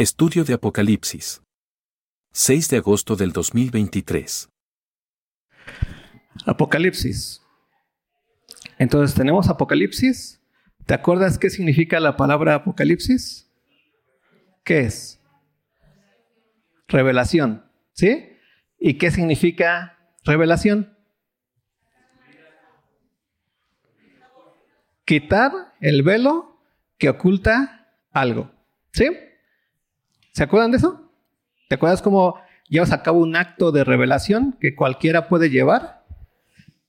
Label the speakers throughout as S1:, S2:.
S1: Estudio de Apocalipsis. 6 de agosto del 2023.
S2: Apocalipsis. Entonces tenemos Apocalipsis. ¿Te acuerdas qué significa la palabra Apocalipsis? ¿Qué es? Revelación. ¿Sí? ¿Y qué significa revelación? Quitar el velo que oculta algo. ¿Sí? ¿Se acuerdan de eso? ¿Te acuerdas cómo llevas a cabo un acto de revelación que cualquiera puede llevar?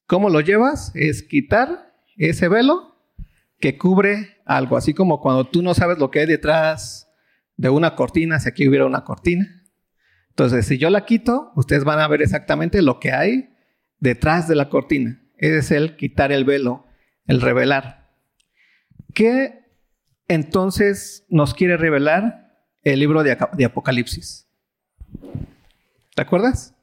S2: ¿Cómo lo llevas? Es quitar ese velo que cubre algo, así como cuando tú no sabes lo que hay detrás de una cortina, si aquí hubiera una cortina. Entonces, si yo la quito, ustedes van a ver exactamente lo que hay detrás de la cortina. Ese es el quitar el velo, el revelar. ¿Qué entonces nos quiere revelar el libro de, Apocalipsis. ¿Te acuerdas?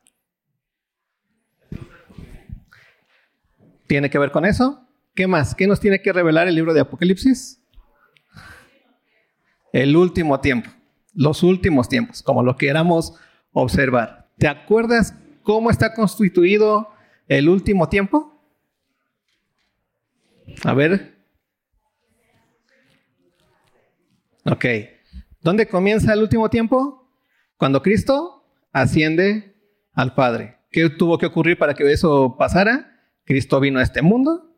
S2: ¿Tiene que ver con eso? ¿Qué más? ¿Qué nos tiene que revelar el libro de Apocalipsis? El último tiempo, los últimos tiempos, como lo queramos observar. ¿Te acuerdas cómo está constituido el último tiempo? A ver. Ok. ¿Dónde comienza el último tiempo? Cuando Cristo asciende al Padre. ¿Qué tuvo que ocurrir para que eso pasara? Cristo vino a este mundo,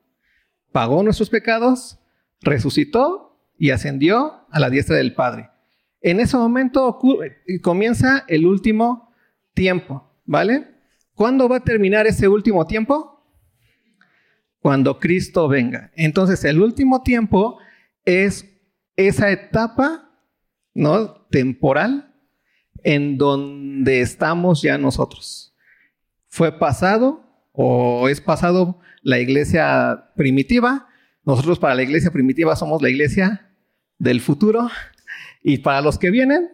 S2: pagó nuestros pecados, resucitó y ascendió a la diestra del Padre. En ese momento comienza el último tiempo, ¿vale? ¿Cuándo va a terminar ese último tiempo? Cuando Cristo venga. Entonces el último tiempo es esa etapa ¿no? temporal en donde estamos ya nosotros. Fue pasado o es pasado la iglesia primitiva. Nosotros para la iglesia primitiva somos la iglesia del futuro. Y para los que vienen,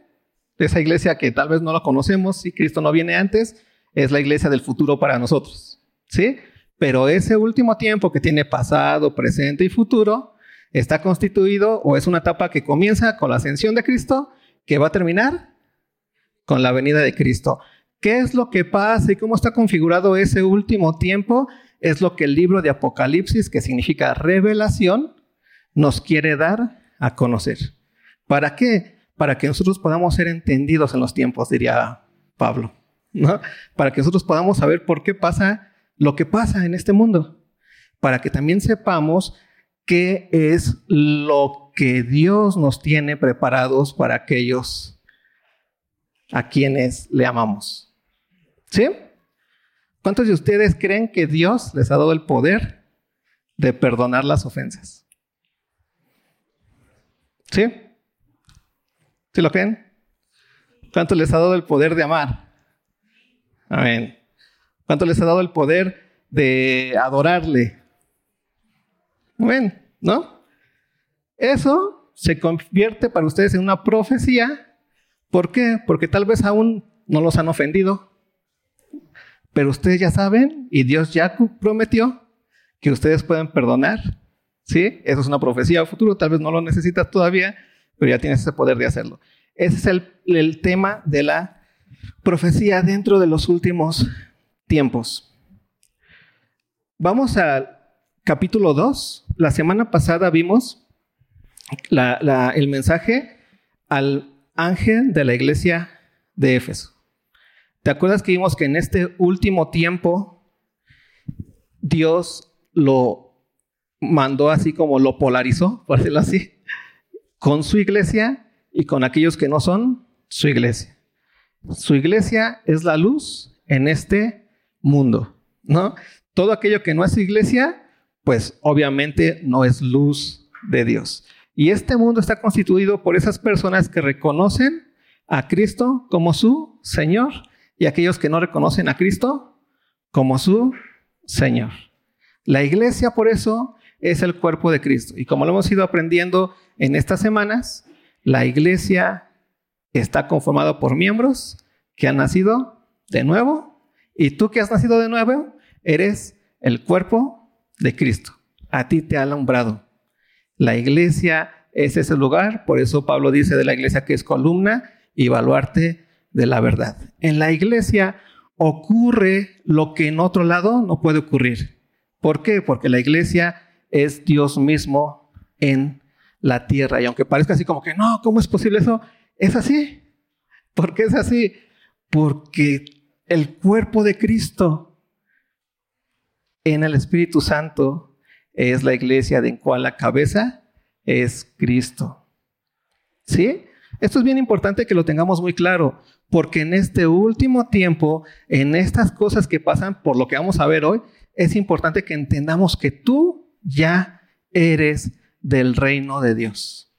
S2: esa iglesia que tal vez no la conocemos, si Cristo no viene antes, es la iglesia del futuro para nosotros. ¿Sí? Pero ese último tiempo que tiene pasado, presente y futuro, está constituido o es una etapa que comienza con la ascensión de Cristo, que va a terminar con la venida de Cristo. ¿Qué es lo que pasa y cómo está configurado ese último tiempo? Es lo que el libro de Apocalipsis, que significa revelación, nos quiere dar a conocer. ¿Para qué? Para que nosotros podamos ser entendidos en los tiempos, diría Pablo. ¿no? Para que nosotros podamos saber por qué pasa lo que pasa en este mundo. Para que también sepamos qué es lo que Dios nos tiene preparados para aquellos a quienes le amamos. ¿Sí? ¿Cuántos de ustedes creen que Dios les ha dado el poder de perdonar las ofensas? ¿Sí? ¿Sí lo creen? ¿Cuántos les ha dado el poder de amar? Amén. ¿Cuántos les ha dado el poder de adorarle? Ven, ¿no? Eso se convierte para ustedes en una profecía. ¿Por qué? Porque tal vez aún no los han ofendido. Pero ustedes ya saben y Dios ya prometió que ustedes pueden perdonar. ¿Sí? Eso es una profecía a futuro. Tal vez no lo necesitas todavía, pero ya tienes ese poder de hacerlo. Ese es el, el tema de la profecía dentro de los últimos tiempos. Vamos a capítulo 2. La semana pasada vimos el mensaje al ángel de la iglesia de Éfeso. ¿Te acuerdas que vimos que en este último tiempo Dios lo mandó así como lo polarizó, por decirlo así, con su iglesia y con aquellos que no son su iglesia? Su iglesia es la luz en este mundo, ¿no? Todo aquello que no es iglesia pues obviamente no es luz de Dios. Y este mundo está constituido por esas personas que reconocen a Cristo como su Señor y aquellos que no reconocen a Cristo como su Señor. La iglesia por eso es el cuerpo de Cristo. Y como lo hemos ido aprendiendo en estas semanas, la iglesia está conformada por miembros que han nacido de nuevo. Y tú que has nacido de nuevo, eres el cuerpo de Cristo. A ti te ha alumbrado. La iglesia es ese lugar, por eso Pablo dice de la iglesia que es columna y evaluarte de la verdad. En la iglesia ocurre lo que en otro lado no puede ocurrir. ¿Por qué? Porque la iglesia es Dios mismo en la tierra. Y aunque parezca así como que, no, ¿cómo es posible eso? Es así. ¿Por qué es así? Porque el cuerpo de Cristo en el Espíritu Santo es la iglesia de en cual la cabeza es Cristo. ¿Sí? Esto es bien importante que lo tengamos muy claro, porque en este último tiempo, en estas cosas que pasan, por lo que vamos a ver hoy, es importante que entendamos que tú ya eres del reino de Dios,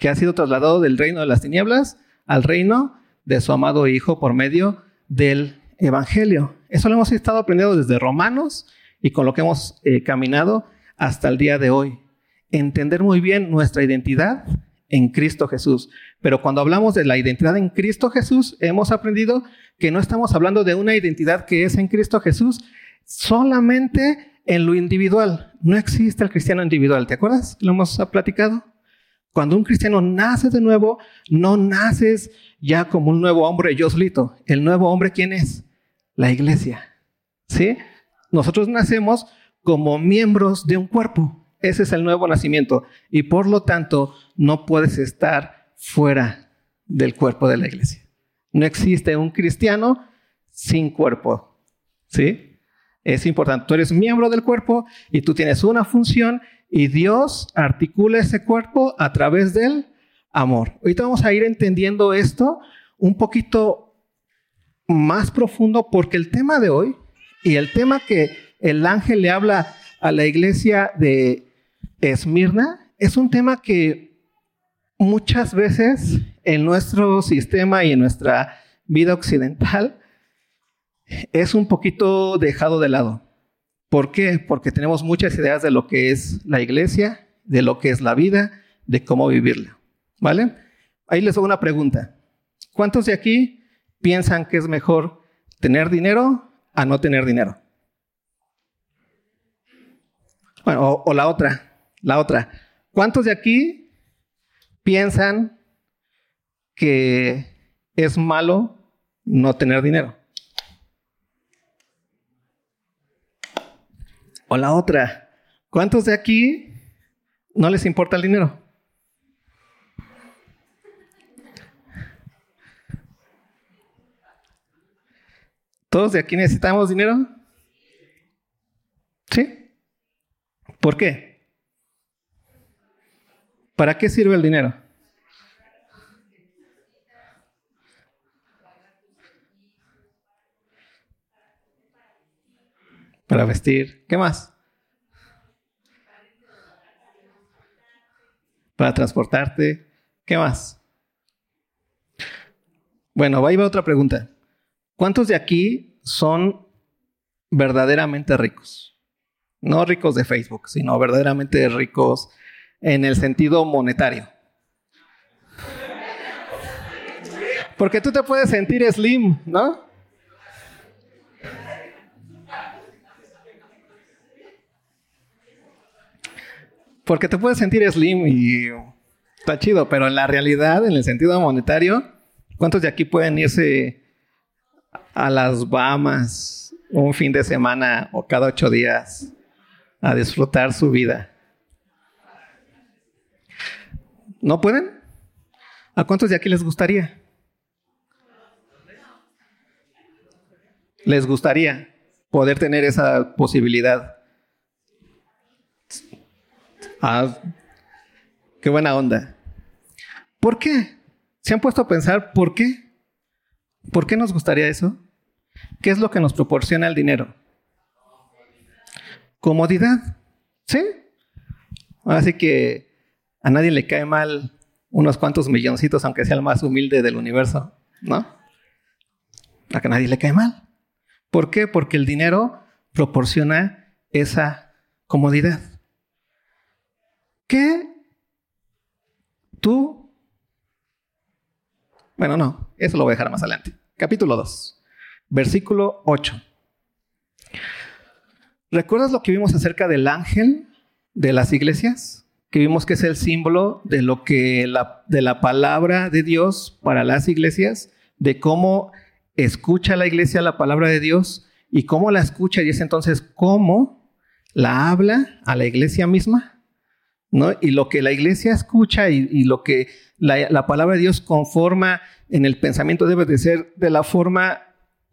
S2: que ha sido trasladado del reino de las tinieblas al reino de su amado Hijo por medio del Evangelio. Eso lo hemos estado aprendiendo desde Romanos y con lo que hemos eh, caminado hasta el día de hoy. Entender muy bien nuestra identidad en Cristo Jesús. Pero cuando hablamos de la identidad en Cristo Jesús, hemos aprendido que no estamos hablando de una identidad que es en Cristo Jesús solamente en lo individual. No existe el cristiano individual. ¿Te acuerdas? Lo hemos platicado. Cuando un cristiano nace de nuevo, no naces ya como un nuevo hombre yo solito. El nuevo hombre, ¿quién es? La iglesia. ¿Sí? Nosotros nacemos como miembros de un cuerpo. Ese es el nuevo nacimiento. Y por lo tanto, no puedes estar fuera del cuerpo de la iglesia. No existe un cristiano sin cuerpo. ¿Sí? Es importante. Tú eres miembro del cuerpo y tú tienes una función y Dios articula ese cuerpo a través del amor. Ahorita vamos a ir entendiendo esto un poquito más profundo porque el tema de hoy y el tema que el ángel le habla a la iglesia de Esmirna es un tema que muchas veces en nuestro sistema y en nuestra vida occidental es un poquito dejado de lado. ¿Por qué? Porque tenemos muchas ideas de lo que es la iglesia, de lo que es la vida, de cómo vivirla. ¿Vale? Ahí les hago una pregunta. ¿Cuántos de aquí piensan que es mejor tener dinero a no tener dinero? O, o la otra, la otra, ¿cuántos de aquí piensan que es malo no tener dinero? O la otra, ¿cuántos de aquí no les importa el dinero? ¿Todos de aquí necesitamos dinero? ¿Sí? ¿Por qué? ¿Para qué sirve el dinero? Para vestir. ¿Qué más? Para transportarte. ¿Qué más? Bueno, ahí va otra pregunta. ¿Cuántos de aquí son verdaderamente ricos? No ricos de Facebook, sino verdaderamente ricos en el sentido monetario. Porque tú te puedes sentir slim, ¿no? Porque te puedes sentir slim y está chido, pero en la realidad, en el sentido monetario, ¿cuántos de aquí pueden irse a las Bahamas un fin de semana o cada ocho días a disfrutar su vida? ¿No pueden? ¿A cuántos de aquí les gustaría? Les gustaría poder tener esa posibilidad. Ah, qué buena onda. ¿Por qué? ¿Se han puesto a pensar por qué? ¿Por qué nos gustaría eso? ¿Qué es lo que nos proporciona el dinero? Comodidad. ¿Sí? Así que a nadie le cae mal unos cuantos milloncitos, aunque sea el más humilde del universo, ¿no? A que nadie le cae mal. ¿Por qué? Porque el dinero proporciona esa comodidad. ¿Qué tú... Bueno, no, eso lo voy a dejar más adelante. Capítulo 2, versículo 8. ¿Recuerdas lo que vimos acerca del ángel de las iglesias? que vimos que es el símbolo de lo que la, de la palabra de Dios para las iglesias, de cómo escucha la iglesia la palabra de Dios y cómo la escucha y es entonces cómo la habla a la iglesia misma, ¿no? Y lo que la iglesia escucha y, lo que la, la, palabra de Dios conforma en el pensamiento debe de ser de la forma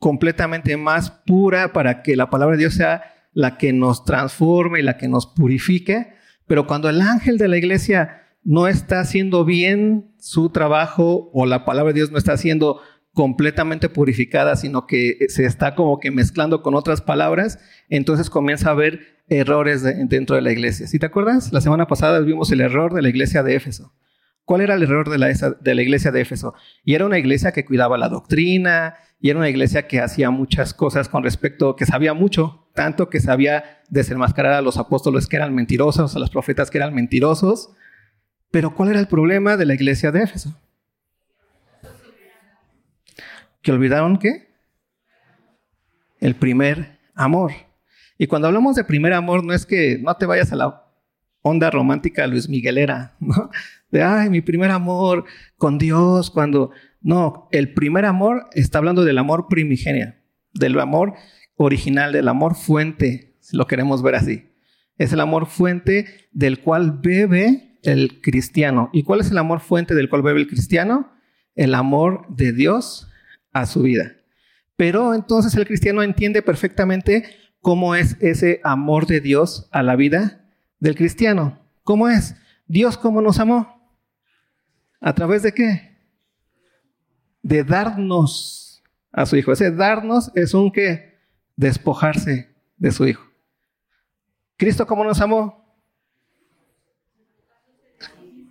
S2: completamente más pura para que la palabra de Dios sea la que nos transforme y la que nos purifique. Pero cuando el ángel de la iglesia no está haciendo bien su trabajo o la palabra de Dios no está siendo completamente purificada, sino que se está como que mezclando con otras palabras, entonces comienza a haber errores dentro de la iglesia. ¿Sí te acuerdas? La semana pasada vimos el error de la iglesia de Éfeso. ¿Cuál era el error de la, de la iglesia de Éfeso? Y era una iglesia que cuidaba la doctrina, y era una iglesia que hacía muchas cosas con respecto, que sabía mucho, tanto que sabía desenmascarar a los apóstoles que eran mentirosos, a los profetas que eran mentirosos. Pero ¿cuál era el problema de la iglesia de Éfeso? que olvidaron qué? El primer amor. Y cuando hablamos de primer amor, no es que no te vayas a la onda romántica Luis Miguelera, ¿no? De, ay, mi primer amor con Dios, cuando... No, el primer amor está hablando del amor primigenio, del amor original, del amor fuente, si lo queremos ver así. Es el amor fuente del cual bebe el cristiano. ¿Y cuál es el amor fuente del cual bebe el cristiano? El amor de Dios a su vida. Pero entonces el cristiano entiende perfectamente cómo es ese amor de Dios a la vida del cristiano. ¿Cómo es? Dios cómo nos amó. ¿A través de qué? De darnos a su hijo. Ese darnos es un que despojarse de su hijo. Cristo cómo nos amó.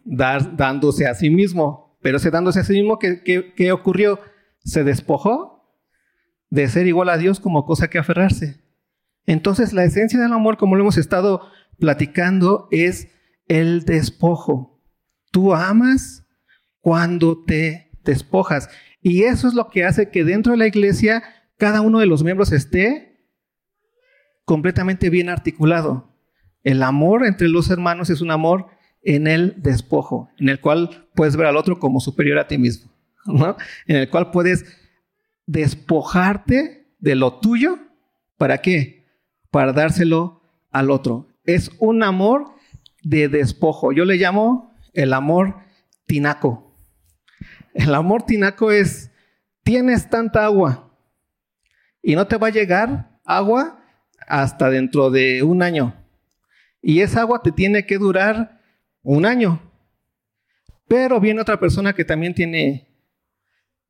S2: Dar, dándose a sí mismo. Pero ese dándose a sí mismo, ¿qué, qué, qué ocurrió? se despojó de ser igual a Dios como cosa que aferrarse. Entonces la esencia del amor, como lo hemos estado platicando, es el despojo. Tú amas cuando te despojas. Y eso es lo que hace que dentro de la iglesia cada uno de los miembros esté completamente bien articulado. El amor entre los hermanos es un amor en el despojo, en el cual puedes ver al otro como superior a ti mismo. En el cual puedes despojarte de lo tuyo. ¿Para qué? Para dárselo al otro. Es un amor de despojo. Yo le llamo el amor tinaco. El amor tinaco es, tienes tanta agua y no te va a llegar agua hasta dentro de un año. Y esa agua te tiene que durar un año. Pero viene otra persona que también tiene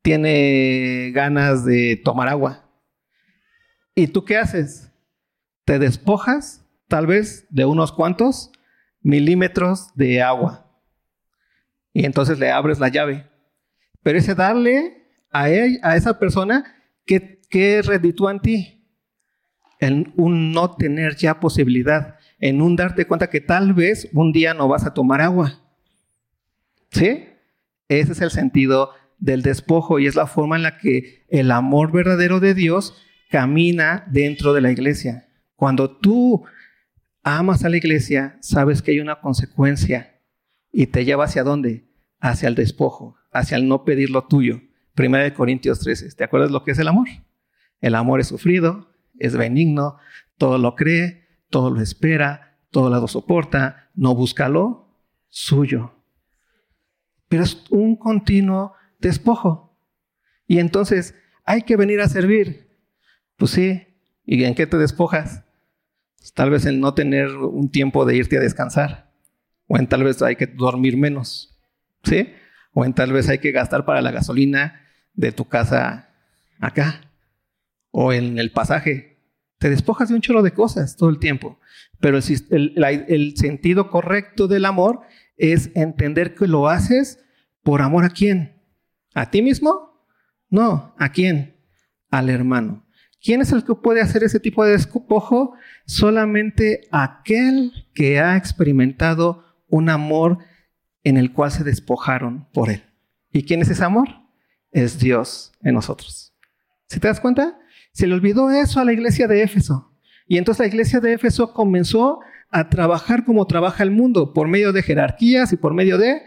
S2: tiene ganas de tomar agua. ¿Y tú qué haces? Te despojas tal vez de unos cuantos milímetros de agua. Y entonces le abres la llave. Pero ese darle a, esa persona, ¿qué, qué reditúa en ti? En un no tener ya posibilidad, en un darte cuenta que tal vez un día no vas a tomar agua. ¿Sí? Ese es el sentido del despojo y es la forma en la que el amor verdadero de Dios camina dentro de la iglesia. Cuando tú amas a la iglesia, sabes que hay una consecuencia y te lleva hacia dónde? Hacia el despojo, hacia el no pedir lo tuyo. Primera de Corintios 13. ¿Te acuerdas lo que es el amor? El amor es sufrido, es benigno, todo lo cree, todo lo espera, todo lo soporta, no busca lo suyo. Pero es un continuo despojo. Y entonces, hay que venir a servir. Pues sí, ¿y en qué te despojas? Pues tal vez en no tener un tiempo de irte a descansar. O en tal vez hay que dormir menos. ¿Sí? O en tal vez hay que gastar para la gasolina de tu casa acá. O en el pasaje. Te despojas de un chorro de cosas todo el tiempo. Pero el, el sentido correcto del amor es entender que lo haces por amor a quién? ¿A ti mismo? No. ¿A quién? Al hermano. ¿Quién es el que puede hacer ese tipo de despojo? Solamente aquel que ha experimentado un amor en el cual se despojaron por él. ¿Y quién es ese amor? Es Dios en nosotros. ¿Se te das cuenta? Se le olvidó eso a la iglesia de Éfeso. Y entonces la iglesia de Éfeso comenzó a trabajar como trabaja el mundo, por medio de jerarquías y por medio de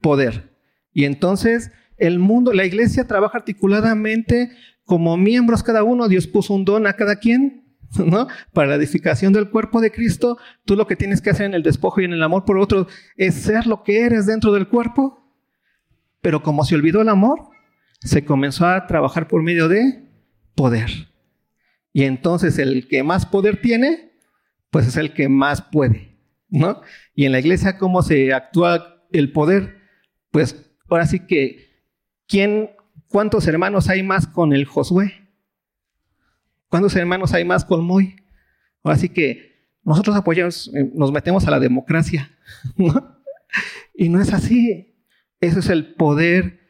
S2: poder. Y entonces el mundo, la iglesia trabaja articuladamente como miembros cada uno. Dios puso un don a cada quien, ¿no? Para la edificación del cuerpo de Cristo. Tú lo que tienes que hacer en el despojo y en el amor por otro es ser lo que eres dentro del cuerpo. Pero como se olvidó el amor, se comenzó a trabajar por medio de poder. Y entonces el que más poder tiene, pues es el que más puede, ¿no? Y en la iglesia, ¿cómo se actúa el poder? Pues ahora sí que ¿Quién, ¿Cuántos hermanos hay más con el Josué? ¿Cuántos hermanos hay más con Moy? Así que nosotros apoyamos, eh, nos metemos a la democracia. Y no es así. Eso es el poder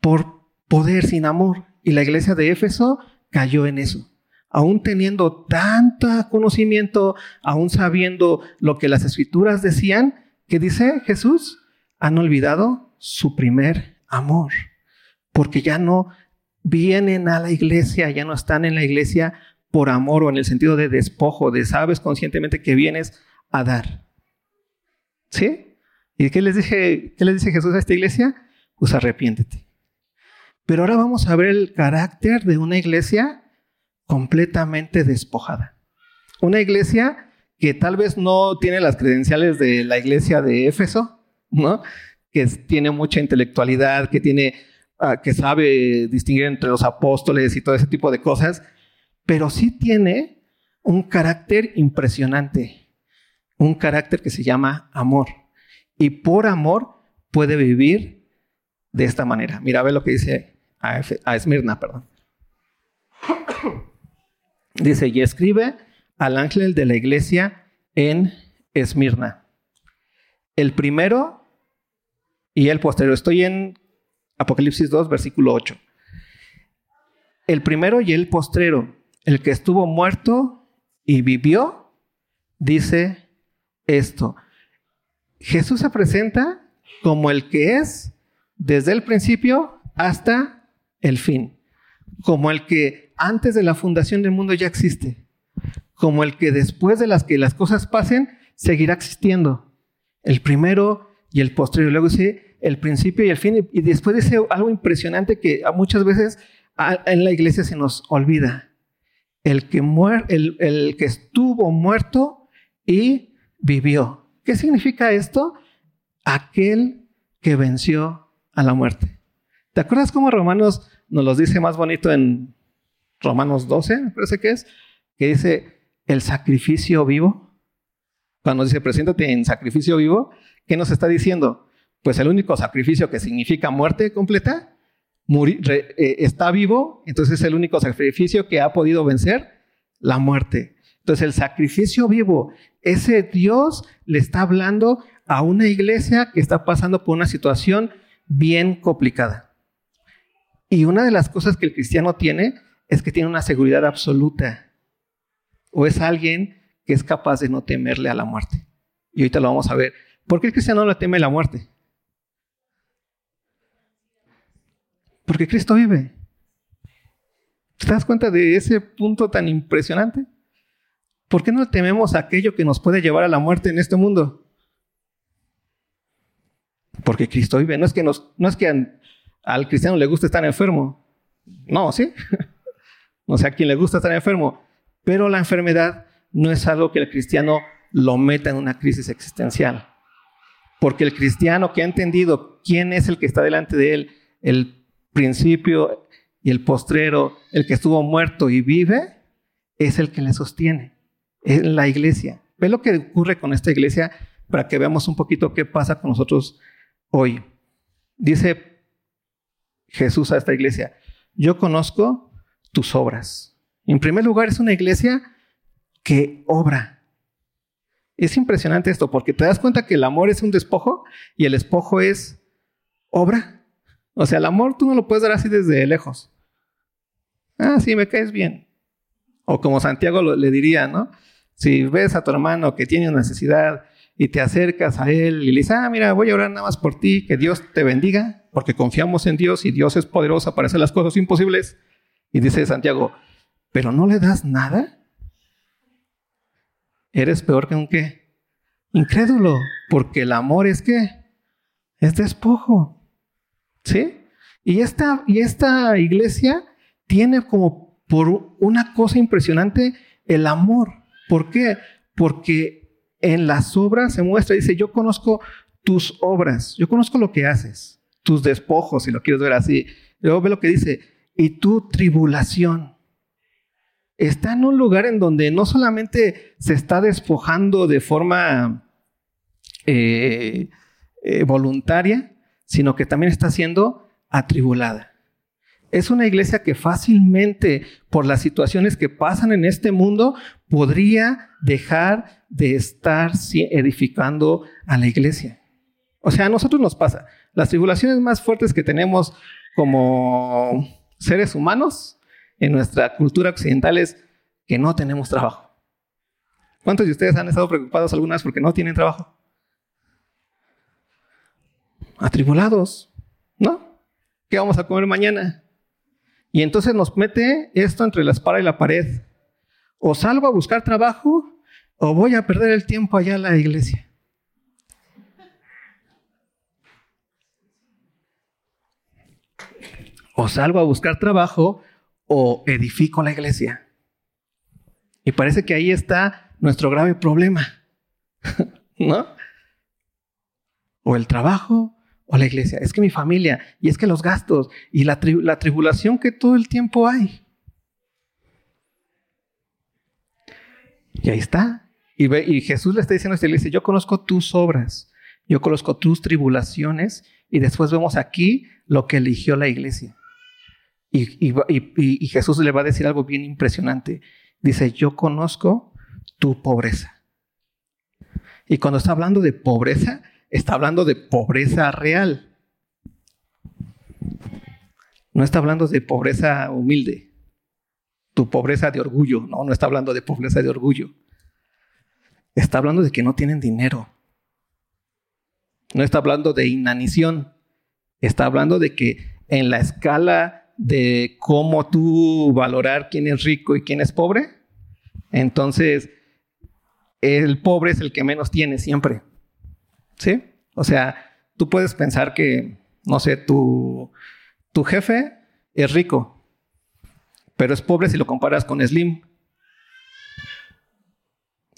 S2: por poder sin amor. Y la iglesia de Éfeso cayó en eso. Aún teniendo tanto conocimiento, aún sabiendo lo que las escrituras decían, que dice Jesús, han olvidado su primer amor porque ya no vienen a la iglesia, ya no están en la iglesia por amor o en el sentido de despojo, de sabes conscientemente que vienes a dar. ¿Sí? ¿Y qué les dije, qué les dice Jesús a esta iglesia? Pues arrepiéntete. Pero ahora vamos a ver el carácter de una iglesia completamente despojada. Una iglesia que tal vez no tiene las credenciales de la iglesia de Éfeso, ¿no? Que tiene mucha intelectualidad, que tiene Ah, que sabe distinguir entre los apóstoles y todo ese tipo de cosas, pero sí tiene un carácter impresionante, un carácter que se llama amor. Y por amor puede vivir de esta manera. Mira, ve lo que dice a, a Esmirna, perdón. Dice, y escribe al ángel de la iglesia en Esmirna. El primero y el posterior. Estoy en Apocalipsis 2, versículo 8. El primero y el postrero, el que estuvo muerto y vivió, dice esto. Jesús se presenta como el que es desde el principio hasta el fin, como el que antes de la fundación del mundo ya existe, como el que después de las que las cosas pasen seguirá existiendo. El primero y el postrero. Luego dice el principio y el fin. Y después dice algo impresionante que muchas veces en la iglesia se nos olvida. El que, el, el que estuvo muerto y vivió. ¿Qué significa esto? Aquel que venció a la muerte. ¿Te acuerdas cómo Romanos nos los dice más bonito en Romanos 12, me parece que es? Que dice el sacrificio vivo. Cuando dice preséntate en sacrificio vivo, ¿qué nos está diciendo? pues el único sacrificio que significa muerte completa eh, está vivo, entonces es el único sacrificio que ha podido vencer la muerte. Entonces el sacrificio vivo, ese Dios le está hablando a una iglesia que está pasando por una situación bien complicada. Y una de las cosas que el cristiano tiene es que tiene una seguridad absoluta. O es alguien que es capaz de no temerle a la muerte. Y ahorita lo vamos a ver. ¿Por qué el cristiano no le teme la muerte? Porque Cristo vive. ¿Te das cuenta de ese punto tan impresionante? ¿Por qué no tememos aquello que nos puede llevar a la muerte en este mundo? Porque Cristo vive. No es que, al cristiano le guste estar enfermo. No, ¿sí? no sé a quien le gusta estar enfermo. Pero la enfermedad no es algo que el cristiano lo meta en una crisis existencial. Porque el cristiano que ha entendido quién es el que está delante de él, el principio y el postrero, el que estuvo muerto y vive, es el que le sostiene. Es la iglesia. Ve lo que ocurre con esta iglesia para que veamos un poquito qué pasa con nosotros hoy. Dice Jesús a esta iglesia, yo conozco tus obras. En primer lugar, es una iglesia que obra. Es impresionante esto porque te das cuenta que el amor es un despojo y el despojo es obra. O sea, el amor tú no lo puedes dar así desde lejos. Ah, sí, me caes bien. O como Santiago le diría, ¿no? Si ves a tu hermano que tiene una necesidad y te acercas a él y le dices, ah, mira, voy a orar nada más por ti, que Dios te bendiga, porque confiamos en Dios y Dios es poderoso para hacer las cosas imposibles. Y dice Santiago, pero no le das nada. Eres peor que un qué? Incrédulo, porque el amor es que es despojo. ¿Sí? Y esta, y esta iglesia tiene como por una cosa impresionante el amor. ¿Por qué? Porque en las obras se muestra, dice, yo conozco tus obras, yo conozco lo que haces, tus despojos, si lo quieres ver así. Luego ve lo que dice, y tu tribulación. Está en un lugar en donde no solamente se está despojando de forma eh, eh, voluntaria, sino que también está siendo atribulada. Es una iglesia que fácilmente, por las situaciones que pasan en este mundo, podría dejar de estar edificando a la iglesia. O sea, a nosotros nos pasa. Las tribulaciones más fuertes que tenemos como seres humanos en nuestra cultura occidental es que no tenemos trabajo. ¿Cuántos de ustedes han estado preocupados algunas porque no tienen trabajo? Atribulados, ¿no? ¿Qué vamos a comer mañana? Y entonces nos mete esto entre la espada y la pared. O salgo a buscar trabajo o voy a perder el tiempo allá en la iglesia. O salgo a buscar trabajo o edifico la iglesia. Y parece que ahí está nuestro grave problema. ¿No? O el trabajo o la iglesia. Es que mi familia, y es que los gastos, y la, tribulación que todo el tiempo hay. Y ahí está. Y, y Jesús le está diciendo a esta iglesia, yo conozco tus obras, yo conozco tus tribulaciones, y después vemos aquí lo que eligió la iglesia. Y, Jesús le va a decir algo bien impresionante. Dice, yo conozco tu pobreza. Y cuando está hablando de pobreza, está hablando de pobreza real. No está hablando de pobreza humilde, tu pobreza de orgullo, no, no está hablando de pobreza de orgullo. Está hablando de que no tienen dinero. No está hablando de inanición. Está hablando de que en la escala de cómo tú valorar quién es rico y quién es pobre, entonces el pobre es el que menos tiene siempre. ¿Sí? O sea, tú puedes pensar que, no sé, tu, tu jefe es rico, pero es pobre si lo comparas con Slim.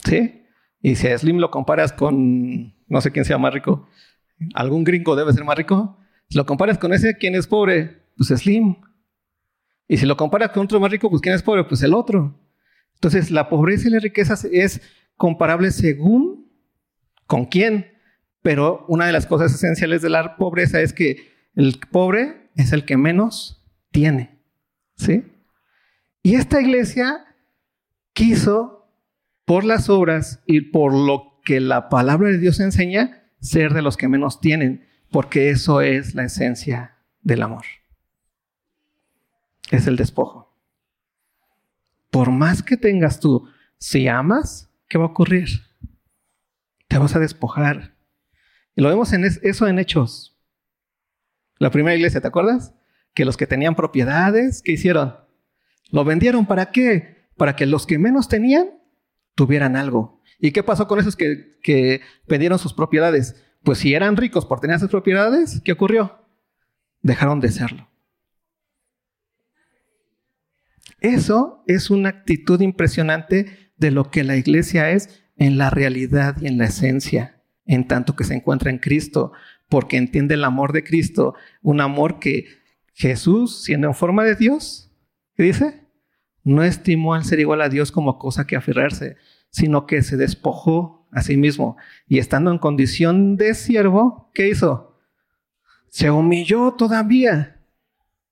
S2: ¿Sí? Y si a Slim lo comparas con, no sé quién sea más rico, algún gringo debe ser más rico. Si lo comparas con ese, ¿quién es pobre? Pues Slim. Y si lo comparas con otro más rico, pues ¿quién es pobre? Pues el otro. Entonces, la pobreza y la riqueza es comparable según con quién. Pero una de las cosas esenciales de la pobreza es que el pobre es el que menos tiene. ¿Sí? Y esta iglesia quiso, por las obras y por lo que la palabra de Dios enseña, ser de los que menos tienen, porque eso es la esencia del amor. Es el despojo. Por más que tengas tú, si amas, ¿qué va a ocurrir? Te vas a despojar y lo vemos en eso en Hechos. La primera iglesia, ¿te acuerdas? Que los que tenían propiedades, ¿qué hicieron? Lo vendieron para qué? Para que los que menos tenían tuvieran algo. ¿Y qué pasó con esos que, que vendieron sus propiedades? Pues si eran ricos por tener sus propiedades, ¿qué ocurrió? Dejaron de serlo. Eso es una actitud impresionante de lo que la iglesia es en la realidad y en la esencia en tanto que se encuentra en Cristo, porque entiende el amor de Cristo, un amor que Jesús, siendo en forma de Dios, ¿qué dice? No estimó al ser igual a Dios como cosa que aferrarse, sino que se despojó a sí mismo y estando en condición de siervo, ¿qué hizo? Se humilló todavía.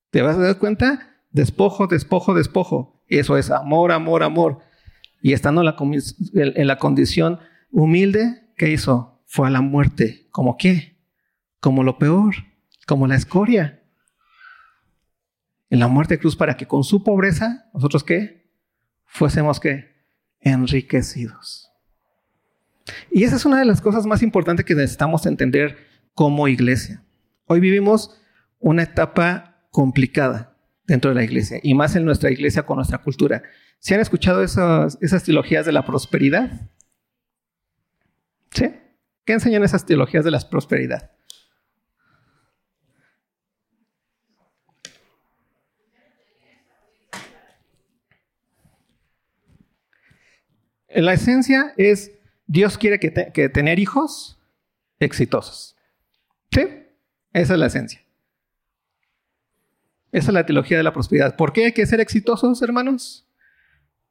S2: ¿Te vas a dar cuenta? Despojo, despojo, despojo. Eso es amor, amor, amor. Y estando en la, condición humilde, ¿qué hizo? fue a la muerte. ¿Como qué? Como lo peor, como la escoria. En la muerte de cruz para que con su pobreza, nosotros qué? Fuésemos qué? Enriquecidos. Y esa es una de las cosas más importantes que necesitamos entender como iglesia. Hoy vivimos una etapa complicada dentro de la iglesia y más en nuestra iglesia con nuestra cultura. ¿Se han escuchado esas, esas trilogías de la prosperidad? ¿Sí? ¿Qué enseñan esas teologías de la prosperidad? La esencia es, Dios quiere que, tener hijos exitosos. ¿Sí? Esa es la esencia. Esa es la teología de la prosperidad. ¿Por qué hay que ser exitosos, hermanos?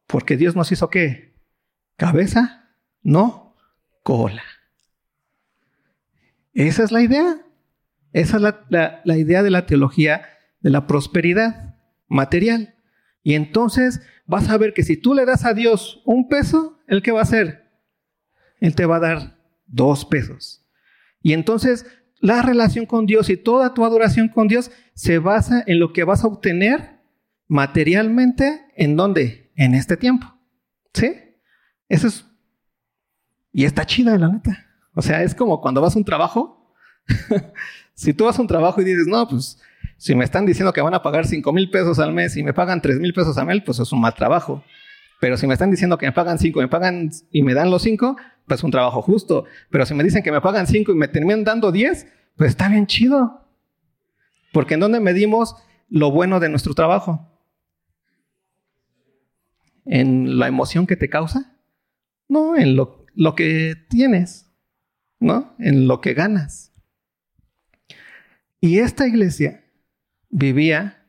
S2: Porque Dios nos hizo qué? Cabeza, no cola. Esa es la idea. Esa es la, idea de la teología de la prosperidad material. Y entonces vas a ver que si tú le das a Dios un peso, ¿el qué va a hacer? Él te va a dar dos pesos. Y entonces la relación con Dios y toda tu adoración con Dios se basa en lo que vas a obtener materialmente, ¿en dónde? En este tiempo. ¿Sí? Eso es... Y está chida, la neta. O sea, es como cuando vas a un trabajo. si tú vas a un trabajo y dices, no, pues si me están diciendo que van a pagar 5 mil pesos al mes y me pagan 3 mil pesos al mes, pues es un mal trabajo. Pero si me están diciendo que me pagan 5 me pagan y me dan los 5, pues es un trabajo justo. Pero si me dicen que me pagan 5 y me terminan dando 10, pues está bien chido. Porque ¿en dónde medimos lo bueno de nuestro trabajo? ¿En la emoción que te causa? No, en lo, lo que tienes, ¿no? En lo que ganas. Y esta iglesia vivía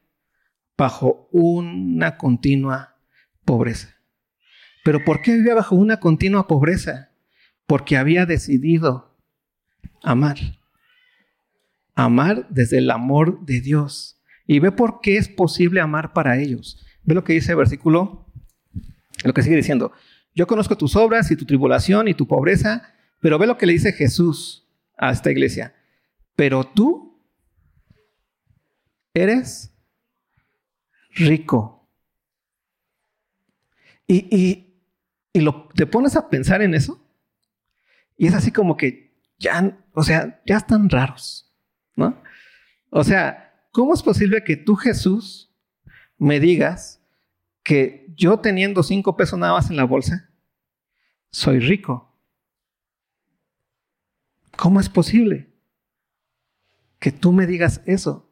S2: bajo una continua pobreza. ¿Pero por qué vivía bajo una continua pobreza? Porque había decidido amar. Amar desde el amor de Dios. Y ve por qué es posible amar para ellos. Ve lo que dice el versículo, lo que sigue diciendo. Yo conozco tus obras y tu tribulación y tu pobreza, pero ve lo que le dice Jesús a esta iglesia. Pero tú eres rico. Y, lo, te pones a pensar en eso y es así como que ya, o sea, ya están raros, ¿no? O sea, ¿cómo es posible que tú, Jesús, me digas que yo teniendo cinco pesos nada más en la bolsa, soy rico? ¿Cómo es posible que tú me digas eso?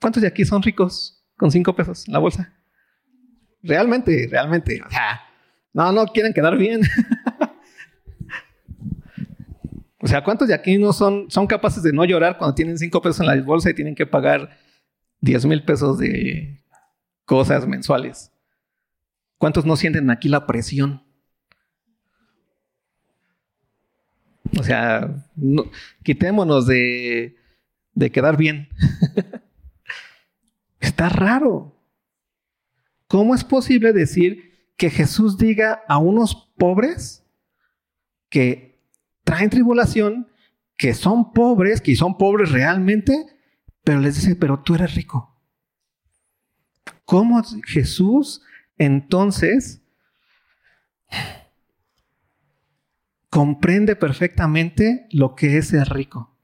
S2: ¿Cuántos de aquí son ricos con cinco pesos en la bolsa? Realmente, realmente. O sea, no, no quieren quedar bien. o sea, ¿cuántos de aquí no son, son capaces de no llorar cuando tienen cinco pesos en la bolsa y tienen que pagar diez mil pesos de cosas mensuales? ¿Cuántos no sienten aquí la presión? O sea, quitémonos de, de quedar bien. Está raro. ¿Cómo es posible decir que Jesús diga a unos pobres que traen tribulación, que son pobres, que son pobres realmente, pero les dice, pero tú eres rico? ¿Cómo Jesús entonces comprende perfectamente lo que es ser rico?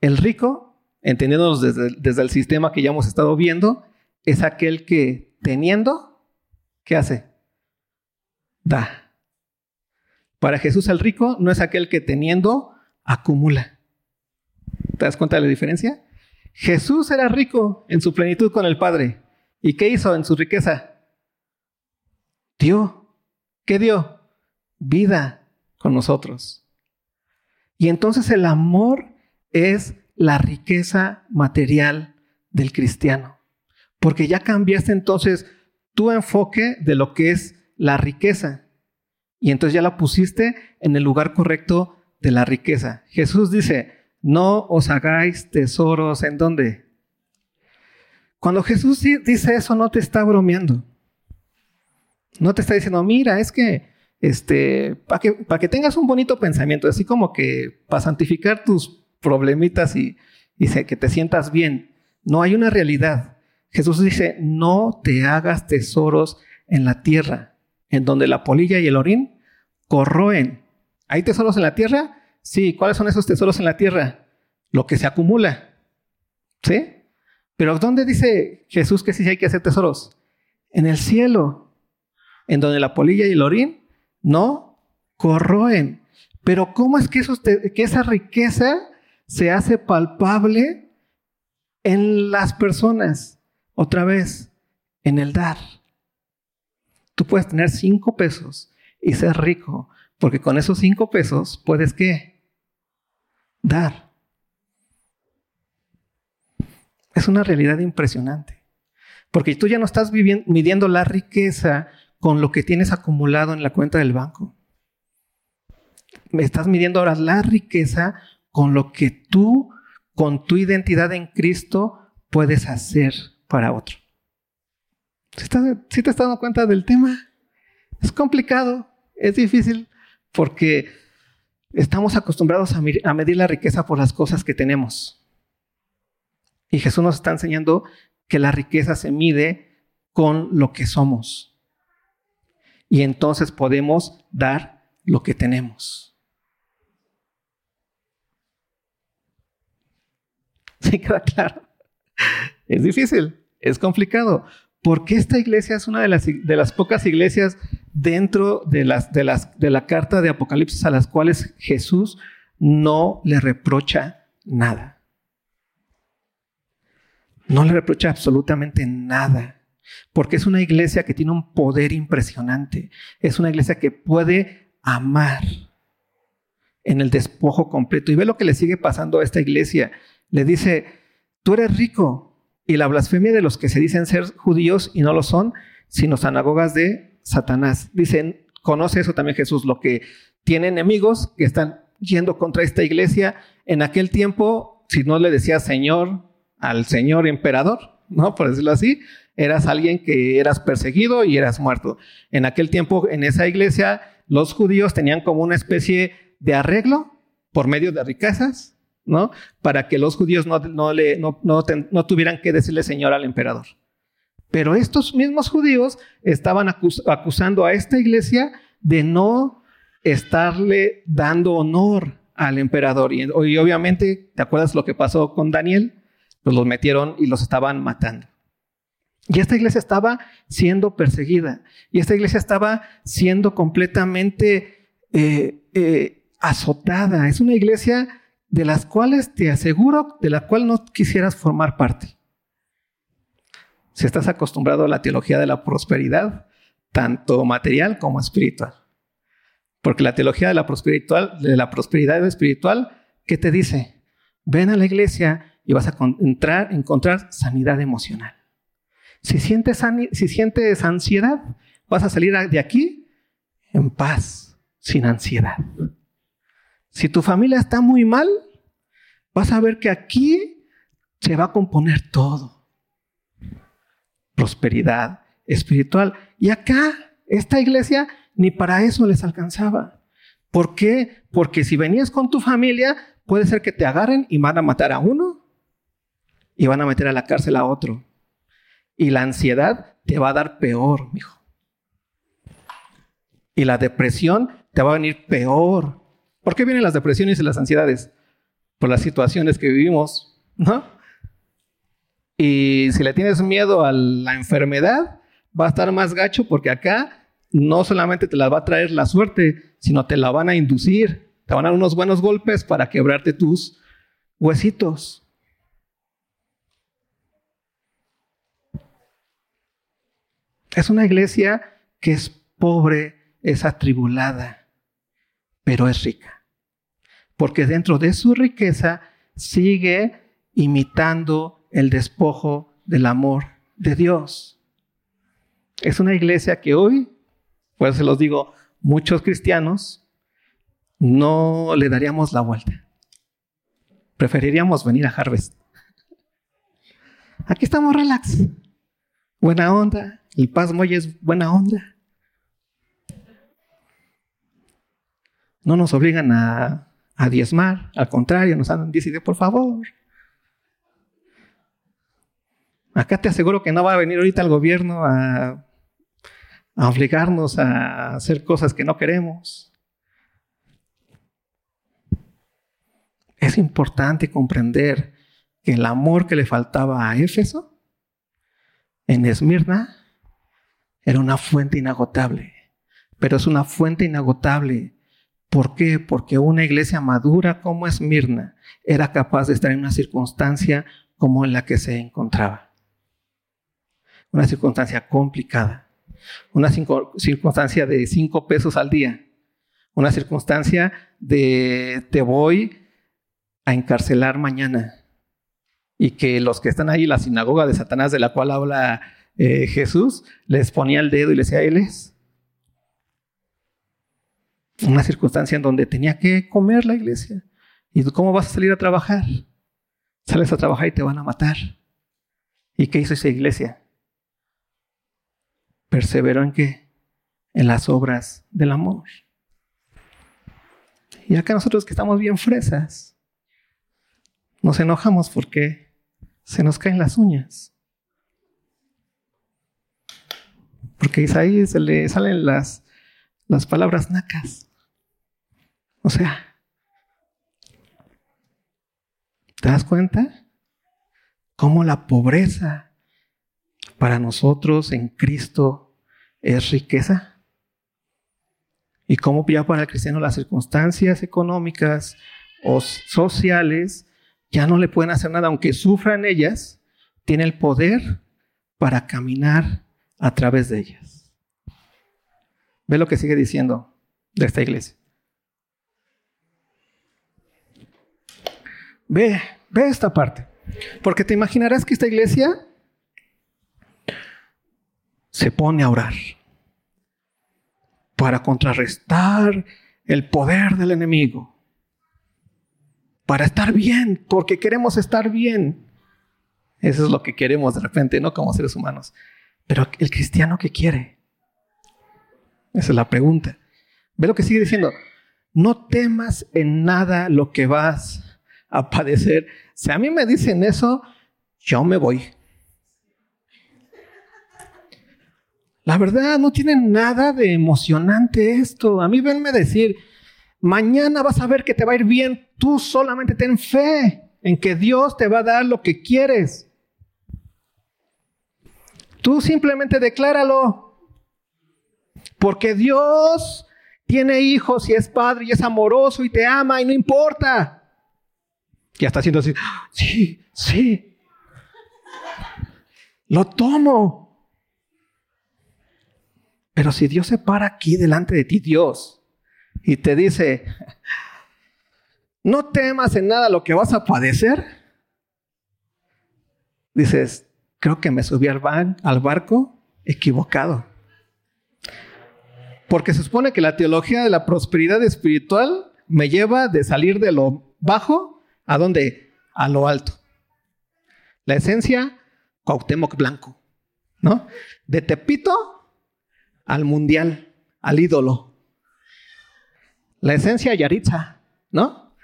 S2: El rico entendiéndonos desde, el sistema que ya hemos estado viendo, es aquel que teniendo, ¿qué hace? Da. Para Jesús el rico no es aquel que teniendo acumula. ¿Te das cuenta de la diferencia? Jesús era rico en su plenitud con el Padre. ¿Y qué hizo en su riqueza? Dio. ¿Qué dio? Vida con nosotros. Y entonces el amor es la riqueza material del cristiano. Porque ya cambiaste entonces tu enfoque de lo que es la riqueza. Y entonces ya la pusiste en el lugar correcto de la riqueza. Jesús dice, no os hagáis tesoros en dónde. Cuando Jesús dice eso, no te está bromeando. No te está diciendo, mira, es que, este, para que, para que tengas un bonito pensamiento, así como que para santificar tus problemitas y, que te sientas bien. No hay una realidad. Jesús dice, no te hagas tesoros en la tierra, en donde la polilla y el orín corroen. ¿Hay tesoros en la tierra? Sí. ¿Cuáles son esos tesoros en la tierra? Lo que se acumula. ¿Sí? Pero ¿dónde dice Jesús que sí hay que hacer tesoros? En el cielo, en donde la polilla y el orín no corroen. Pero ¿cómo es que, que esa riqueza se hace palpable en las personas? Otra vez, en el dar. Tú puedes tener cinco pesos y ser rico, porque con esos cinco pesos puedes qué? Dar. Es una realidad impresionante. Porque tú ya no estás midiendo la riqueza con lo que tienes acumulado en la cuenta del banco. Estás midiendo ahora la riqueza con lo que tú, con tu identidad en Cristo, puedes hacer para otro. ¿Sí, te estás dando cuenta del tema? Es complicado, es difícil, porque estamos acostumbrados a medir la riqueza por las cosas que tenemos. Y Jesús nos está enseñando que la riqueza se mide con lo que somos. Y entonces podemos dar lo que tenemos. ¿Sí queda claro? Es difícil, es complicado, porque esta iglesia es una de las, de las pocas iglesias dentro de, las, de, las, de la carta de Apocalipsis a las cuales Jesús no le reprocha nada. No le reprocha absolutamente nada, porque es una iglesia que tiene un poder impresionante. Es una iglesia que puede amar en el despojo completo. Y ve lo que le sigue pasando a esta iglesia. Le dice, tú eres rico. Y la blasfemia de los que se dicen ser judíos y no lo son, sino sinagogas de Satanás. Dicen, conoce eso también Jesús, lo que tiene enemigos que están yendo contra esta iglesia. En aquel tiempo, si no le decía Señor, al señor emperador, ¿no? Por decirlo así, eras alguien que eras perseguido y eras muerto. En aquel tiempo, en esa iglesia, los judíos tenían como una especie de arreglo por medio de riquezas, ¿no? Para que los judíos no, no, le, no, no tuvieran que decirle señor al emperador. Pero estos mismos judíos estaban acusando a esta iglesia de no estarle dando honor al emperador. y, obviamente, ¿te acuerdas lo que pasó con Daniel? pues los metieron y los estaban matando. Y esta iglesia estaba siendo perseguida. Y esta iglesia estaba siendo completamente eh, eh, azotada. Es una iglesia de las cuales te aseguro, de la cual no quisieras formar parte. Si estás acostumbrado a la teología de la prosperidad, tanto material como espiritual. Porque la teología de la prosperidad, espiritual, ¿qué te dice? Ven a la iglesia y vas a encontrar, encontrar sanidad emocional. Si sientes, si sientes ansiedad, vas a salir de aquí en paz, sin ansiedad. Si tu familia está muy mal, vas a ver que aquí se va a componer todo. Prosperidad espiritual. Y acá, esta iglesia, ni para eso les alcanzaba. ¿Por qué? Porque si venías con tu familia, puede ser que te agarren y van a matar a uno y van a meter a la cárcel a otro. Y la ansiedad te va a dar peor, mijo. Y la depresión te va a venir peor. ¿Por qué vienen las depresiones y las ansiedades? Por las situaciones que vivimos, ¿no? Y si le tienes miedo a la enfermedad, va a estar más gacho porque acá no solamente te la va a traer la suerte, sino te la van a inducir. Te van a dar unos buenos golpes para quebrarte tus huesitos. Es una iglesia que es pobre, es atribulada, pero es rica. Porque dentro de su riqueza sigue imitando el despojo del amor de Dios. Es una iglesia que hoy, pues se los digo, muchos cristianos no le daríamos la vuelta. Preferiríamos venir a Harvest. Aquí estamos relax. Buena onda, el Paz Moya es buena onda. No nos obligan a, diezmar, al contrario, nos han decidido, por favor. Acá te aseguro que no va a venir ahorita el gobierno a, a obligarnos a hacer cosas que no queremos. Es importante comprender que el amor que le faltaba a Éfeso, en Esmirna, era una fuente inagotable. pero es una fuente inagotable. ¿Por qué? Porque una iglesia madura como Esmirna era capaz de estar en una circunstancia como en la que se encontraba. Una circunstancia complicada. Una circunstancia de cinco pesos al día. Una circunstancia de te voy a encarcelar mañana. Y que los que están ahí, la sinagoga de Satanás de la cual habla eh, Jesús, les ponía el dedo y les decía, él es. Una circunstancia en donde tenía que comer la iglesia. ¿Y cómo vas a salir a trabajar? Sales a trabajar y te van a matar. ¿Y qué hizo esa iglesia? Perseveró en qué? En las obras del amor. Y acá nosotros que estamos bien fresas, nos enojamos porque se nos caen las uñas. Porque a Isaí se le salen las, las palabras nacas. O sea, ¿te das cuenta? Cómo la pobreza para nosotros en Cristo es riqueza. Y cómo ya para el cristiano las circunstancias económicas o sociales ya no le pueden hacer nada, aunque sufran ellas, tiene el poder para caminar a través de ellas. Ve lo que sigue diciendo de esta iglesia. Ve, ve esta parte. Porque te imaginarás que esta iglesia se pone a orar para contrarrestar el poder del enemigo. Para estar bien, porque queremos estar bien. Eso es lo que queremos de repente, ¿no? Como seres humanos. Pero el cristiano que quiere. Esa es la pregunta. Ve lo que sigue diciendo. No temas en nada lo que vas a padecer. Si a mí me dicen eso, yo me voy. La verdad, no tiene nada de emocionante esto. A mí venme decir, mañana vas a ver que te va a ir bien. Tú solamente ten fe en que Dios te va a dar lo que quieres. Tú simplemente decláralo. Porque Dios tiene hijos y es padre y es amoroso y te ama y no importa. Ya está haciendo así. Sí, sí. Lo tomo. Pero si Dios se para aquí delante de ti, Dios, y te dice, no temas en nada lo que vas a padecer, dices, creo que me subí al, al barco equivocado. Porque se supone que la teología de la prosperidad espiritual me lleva de salir de lo bajo a donde? A lo alto. La esencia, Cuauhtémoc Blanco, ¿no? De Tepito al mundial, al ídolo. La esencia Yaritza, ¿no?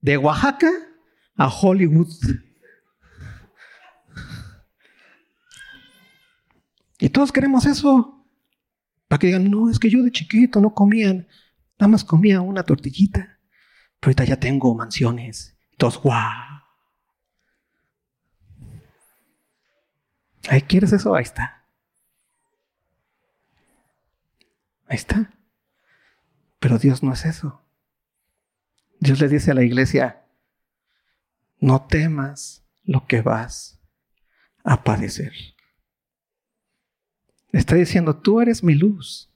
S2: De Oaxaca a Hollywood. Y todos queremos eso. Para que digan, no, es que yo de chiquito no comía, nada más comía una tortillita. Pero ahorita ya tengo mansiones. Todos, guau. Quieres eso, ahí está. Ahí está. Pero Dios no es eso. Dios le dice a la iglesia, no temas lo que vas a padecer. Está diciendo, tú eres mi luz.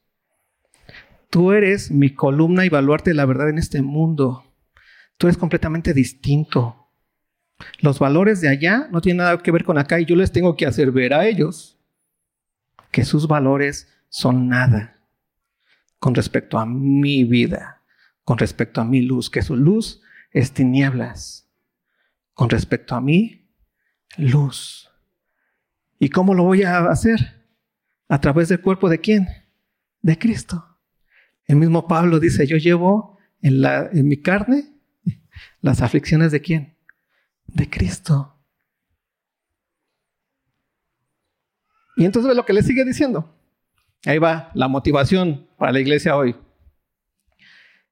S2: Tú eres mi columna y baluarte de la verdad en este mundo. Tú eres completamente distinto. Los valores de allá no tienen nada que ver con acá y yo les tengo que hacer ver a ellos que sus valores son nada con respecto a mi vida, con respecto a mi luz, que su luz es tinieblas. Con respecto a mí, luz. ¿Y cómo lo voy a hacer? A través del cuerpo de quién? De Cristo. El mismo Pablo dice, yo llevo en, la, en mi carne las aflicciones de quién? De Cristo. Y entonces ve lo que le sigue diciendo. Ahí va la motivación para la iglesia hoy.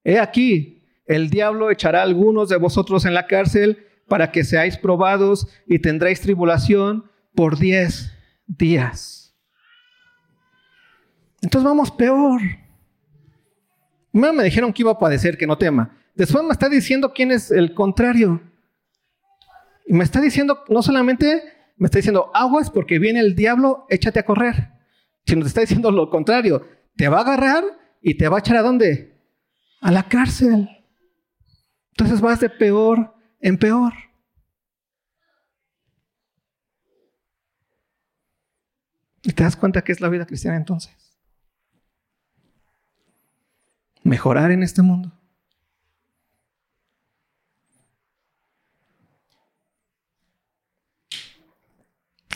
S2: He aquí, el diablo echará a algunos de vosotros en la cárcel para que seáis probados y tendréis tribulación por diez días. Entonces vamos peor. Me dijeron que iba a padecer, que no tema. Después me está diciendo quién es el contrario. Y me está diciendo, no solamente me está diciendo aguas porque viene el diablo, échate a correr. Sino te está diciendo lo contrario. Te va a agarrar y te va a echar a dónde? A la cárcel. Entonces vas de peor en peor. ¿Y te das cuenta que es la vida cristiana entonces? Mejorar en este mundo.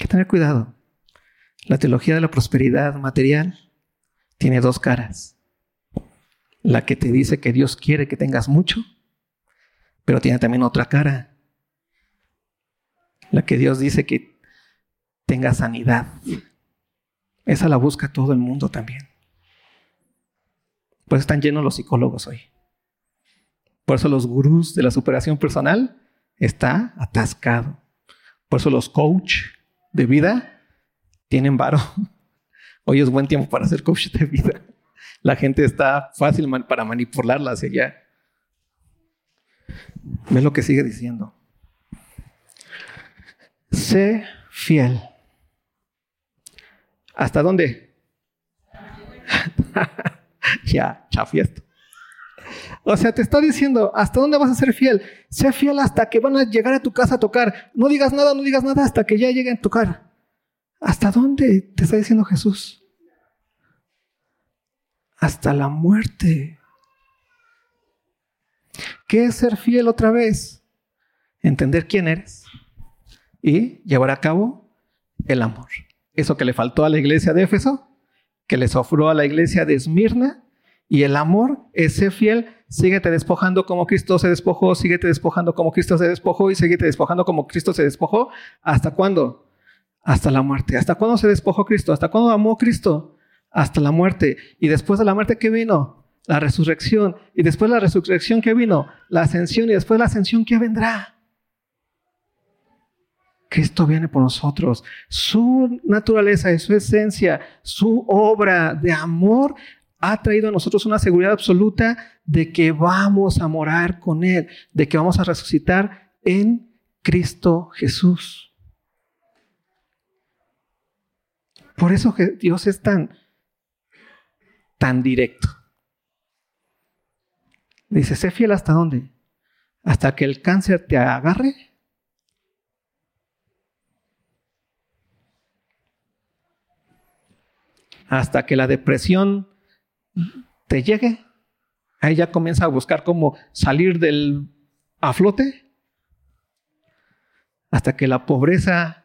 S2: Tener cuidado. La teología de la prosperidad material tiene dos caras. La que te dice que Dios quiere que tengas mucho, pero tiene también otra cara. La que Dios dice que tengas sanidad, esa la busca todo el mundo también. Por eso están llenos los psicólogos hoy. Por eso los gurús de la superación personal está atascado. Por eso los coach de vida tienen varo. Hoy es buen tiempo para ser coach de vida. La gente está fácil para manipularla hacia allá. Ve lo que sigue diciendo. Sé fiel ¿Hasta dónde? ya, chafi esto. O sea, te está diciendo, ¿hasta dónde vas a ser fiel? Sé fiel hasta que van a llegar a tu casa a tocar. No digas nada, no digas nada hasta que ya lleguen a tocar. ¿Hasta dónde te está diciendo Jesús? Hasta la muerte. ¿Qué es ser fiel otra vez? Entender quién eres y llevar a cabo el amor eso que le faltó a la iglesia de Éfeso, que le sofró a la iglesia de Esmirna, y el amor es ser fiel, síguete despojando como Cristo se despojó, síguete despojando como Cristo se despojó y síguete despojando como Cristo se despojó. ¿Hasta cuándo? Hasta la muerte. ¿Hasta cuándo se despojó Cristo? ¿Hasta cuándo amó Cristo? Hasta la muerte. Y después de la muerte, ¿qué vino? La resurrección. Y después de la resurrección, ¿qué vino? La ascensión. Y después de la ascensión, ¿qué vendrá? Cristo viene por nosotros. Su naturaleza y su esencia, su obra de amor ha traído a nosotros una seguridad absoluta de que vamos a morar con Él, de que vamos a resucitar en Cristo Jesús. Por eso Dios es tan, tan directo. Dice, sé fiel hasta dónde? Hasta que el cáncer te agarre hasta que la depresión te llegue. Ahí ya comienza a buscar cómo salir del a flote. Hasta que la pobreza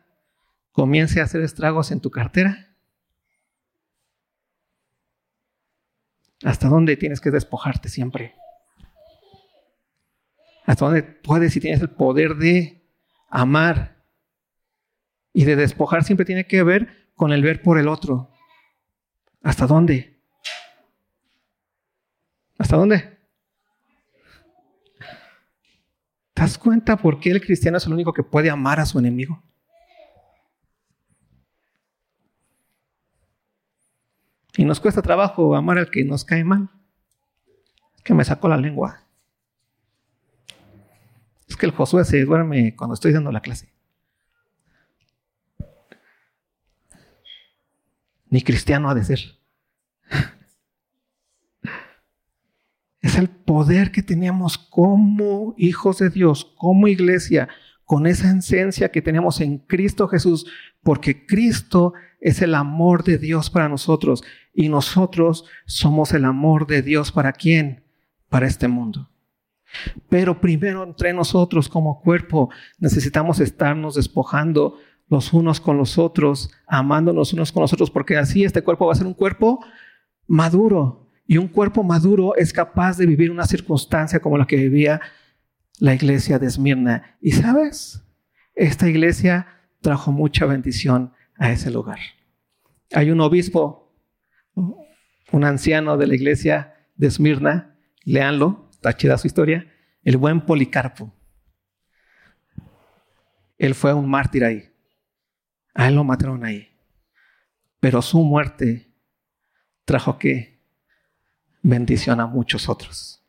S2: comience a hacer estragos en tu cartera. ¿Hasta dónde tienes que despojarte siempre? ¿Hasta dónde puedes y tienes el poder de amar? Y de despojar siempre tiene que ver con el ver por el otro. ¿Hasta dónde? ¿Hasta dónde? ¿Te das cuenta por qué el cristiano es el único que puede amar a su enemigo? Y nos cuesta trabajo amar al que nos cae mal. Es que me sacó la lengua. Es que el Josué se duerme cuando estoy dando la clase. Ni cristiano ha de ser. Es el poder que tenemos como hijos de Dios, como iglesia, con esa esencia que tenemos en Cristo Jesús, porque Cristo es el amor de Dios para nosotros y nosotros somos el amor de Dios para quién? Para este mundo. Pero primero entre nosotros como cuerpo necesitamos estarnos despojando los unos con los otros, amándonos unos con los otros, porque así este cuerpo va a ser un cuerpo maduro. Y un cuerpo maduro es capaz de vivir una circunstancia como la que vivía la iglesia de Esmirna. Y sabes, esta iglesia trajo mucha bendición a ese lugar. Hay un obispo, un anciano de la iglesia de Esmirna, léanlo, está chida su historia, el buen Policarpo. Él fue un mártir ahí. A él lo mataron ahí. Pero su muerte trajo qué? Bendición a muchos otros.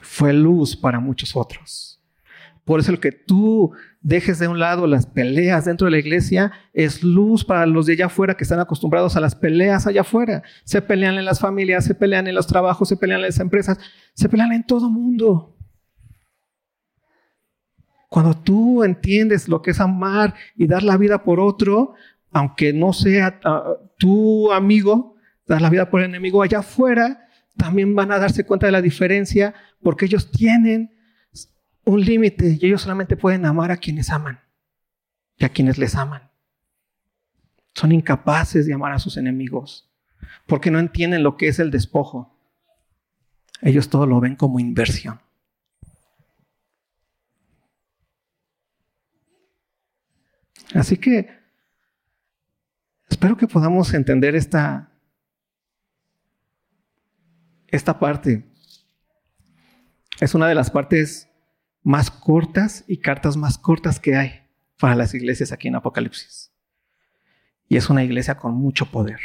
S2: Fue luz para muchos otros. Por eso el que tú dejes de un lado las peleas dentro de la iglesia es luz para los de allá afuera que están acostumbrados a las peleas allá afuera. Se pelean en las familias, se pelean en los trabajos, se pelean en las empresas, se pelean en todo mundo. Cuando tú entiendes lo que es amar y dar la vida por otro, aunque no sea uh, tu amigo, dar la vida por el enemigo allá afuera, también van a darse cuenta de la diferencia porque ellos tienen un límite y ellos solamente pueden amar a quienes aman y a quienes les aman. Son incapaces de amar a sus enemigos porque no entienden lo que es el despojo. Ellos todo lo ven como inversión. Así que espero que podamos entender esta, esta parte. Es una de las partes más cortas y cartas más cortas que hay para las iglesias aquí en Apocalipsis. Y es una iglesia con mucho poder.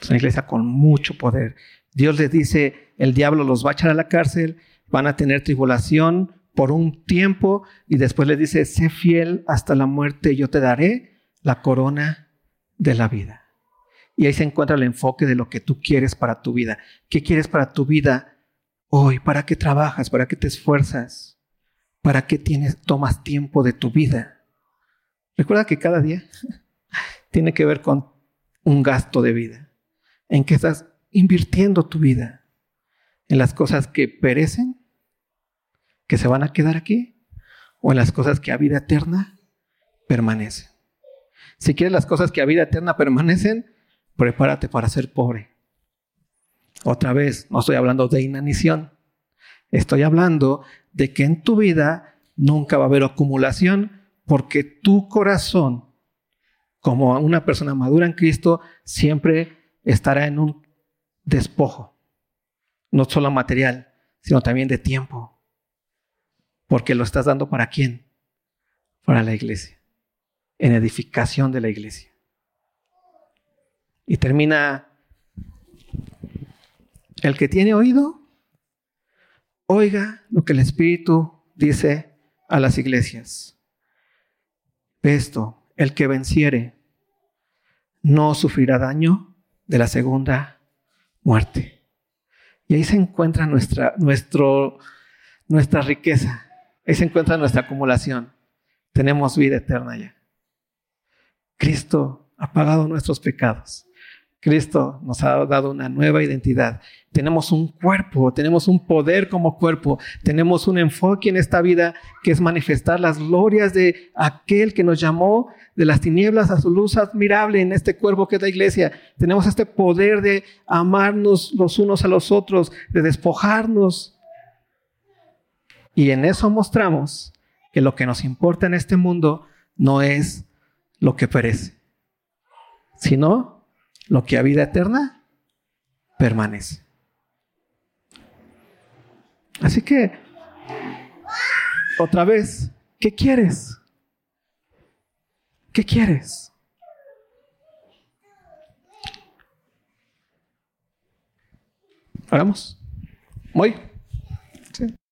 S2: Es una iglesia con mucho poder. Dios les dice, el diablo los va a echar a la cárcel, van a tener tribulación, por un tiempo y después le dice, sé fiel hasta la muerte, yo te daré la corona de la vida. Y ahí se encuentra el enfoque de lo que tú quieres para tu vida. ¿Qué quieres para tu vida hoy? ¿Para qué trabajas? ¿Para qué te esfuerzas? ¿Para qué tienes, tomas tiempo de tu vida? Recuerda que cada día tiene que ver con un gasto de vida. ¿En qué estás invirtiendo tu vida? ¿En las cosas que perecen que se van a quedar aquí o en las cosas que a vida eterna permanecen. Si quieres las cosas que a vida eterna permanecen, prepárate para ser pobre. Otra vez, no estoy hablando de inanición. Estoy hablando de que en tu vida nunca va a haber acumulación porque tu corazón, como una persona madura en Cristo, siempre estará en un despojo. No solo material, sino también de tiempo. Porque lo estás dando para quién? Para la iglesia. En edificación de la iglesia. Y termina, el que tiene oído, oiga lo que el Espíritu dice a las iglesias. Esto, el que venciere, no sufrirá daño de la segunda muerte. Y ahí se encuentra nuestra, nuestra riqueza. Ahí se encuentra nuestra acumulación. Tenemos vida eterna ya. Cristo ha pagado nuestros pecados. Cristo nos ha dado una nueva identidad. Tenemos un cuerpo, tenemos un poder como cuerpo, tenemos un enfoque en esta vida que es manifestar las glorias de aquel que nos llamó de las tinieblas a su luz admirable en este cuerpo que es la iglesia. Tenemos este poder de amarnos los unos a los otros, de despojarnos y en eso mostramos que lo que nos importa en este mundo no es lo que perece, sino lo que a vida eterna permanece. Así que, otra vez, ¿qué quieres? ¿Qué quieres? ¿Oramos? ¿Muy?